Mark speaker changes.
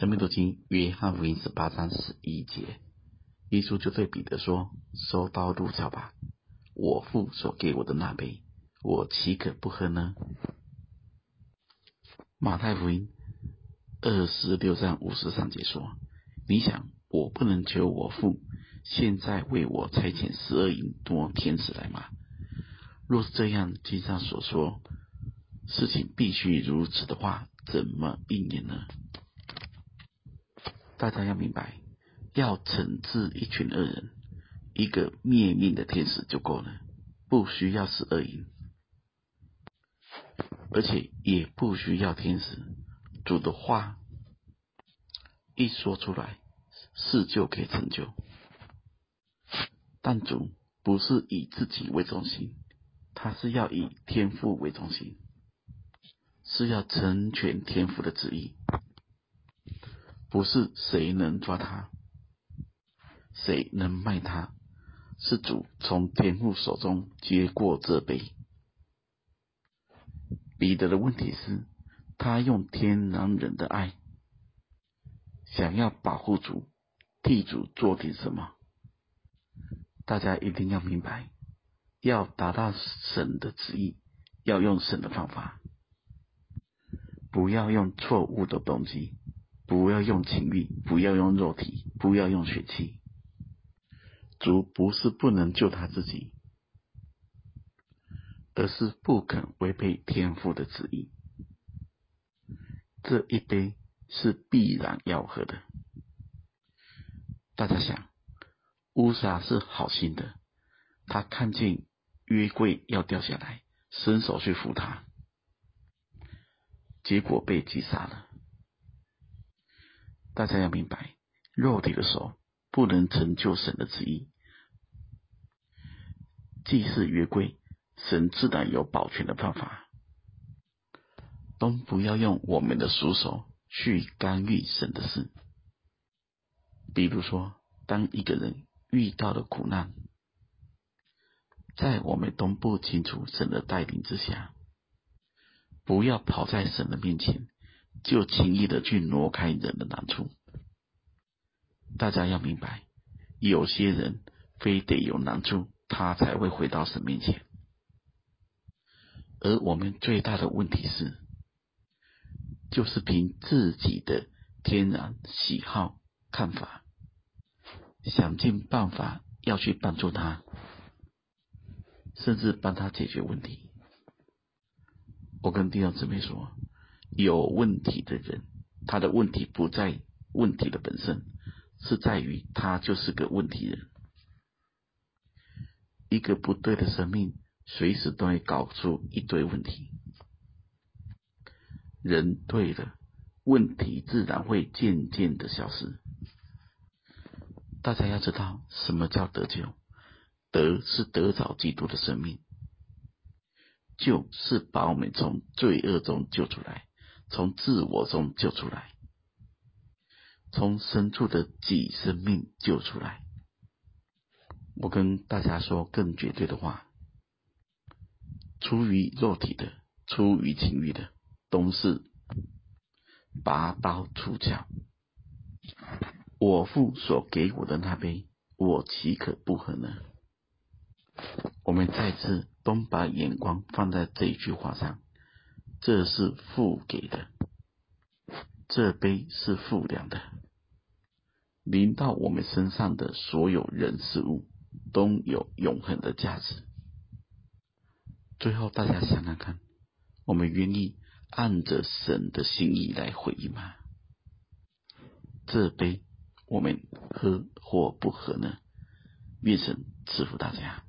Speaker 1: 生命读经约翰福音十八章十一节，耶稣就对彼得说：“收刀入鞘吧，我父所给我的那杯，我岂可不喝呢？”马太福音二十六章五十三节说：“你想，我不能求我父现在为我差遣十二营多天使来吗？若是这样，经上所说事情必须如此的话，怎么应验呢？”大家要明白，要惩治一群恶人，一个灭命的天使就够了，不需要十二营，而且也不需要天使。主的话一说出来，事就可以成就。但主不是以自己为中心，他是要以天父为中心，是要成全天父的旨意。不是谁能抓他，谁能卖他，是主从天父手中接过这杯。彼得的问题是，他用天然人的爱，想要保护主，替主做点什么？大家一定要明白，要达到神的旨意，要用神的方法，不要用错误的动机。不要用情欲，不要用肉体，不要用血气。主不是不能救他自己，而是不肯违背天父的旨意。这一杯是必然要喝的。大家想，乌撒是好心的，他看见约柜要掉下来，伸手去扶他，结果被击杀了。大家要明白，肉体的手不能成就神的旨意。既是约柜，神自然有保全的办法。都不要用我们的俗手去干预神的事。比如说，当一个人遇到了苦难，在我们都不清楚神的带领之下，不要跑在神的面前。就轻易的去挪开人的难处。大家要明白，有些人非得有难处，他才会回到神面前。而我们最大的问题是，就是凭自己的天然喜好、看法，想尽办法要去帮助他，甚至帮他解决问题。我跟弟兄姊妹说。有问题的人，他的问题不在问题的本身，是在于他就是个问题人。一个不对的生命，随时都会搞出一堆问题。人对了，问题自然会渐渐的消失。大家要知道，什么叫得救？得是得着基督的生命，救是把我们从罪恶中救出来。从自我中救出来，从深处的己生命救出来。我跟大家说更绝对的话：出于肉体的、出于情欲的，都是拔刀出鞘。我父所给我的那杯，我岂可不喝呢？我们再次都把眼光放在这一句话上。这是父给的，这杯是父量的，临到我们身上的所有人事物都有永恒的价值。最后，大家想想看，我们愿意按着神的心意来回应吗？这杯我们喝或不喝呢？愿神赐福大家。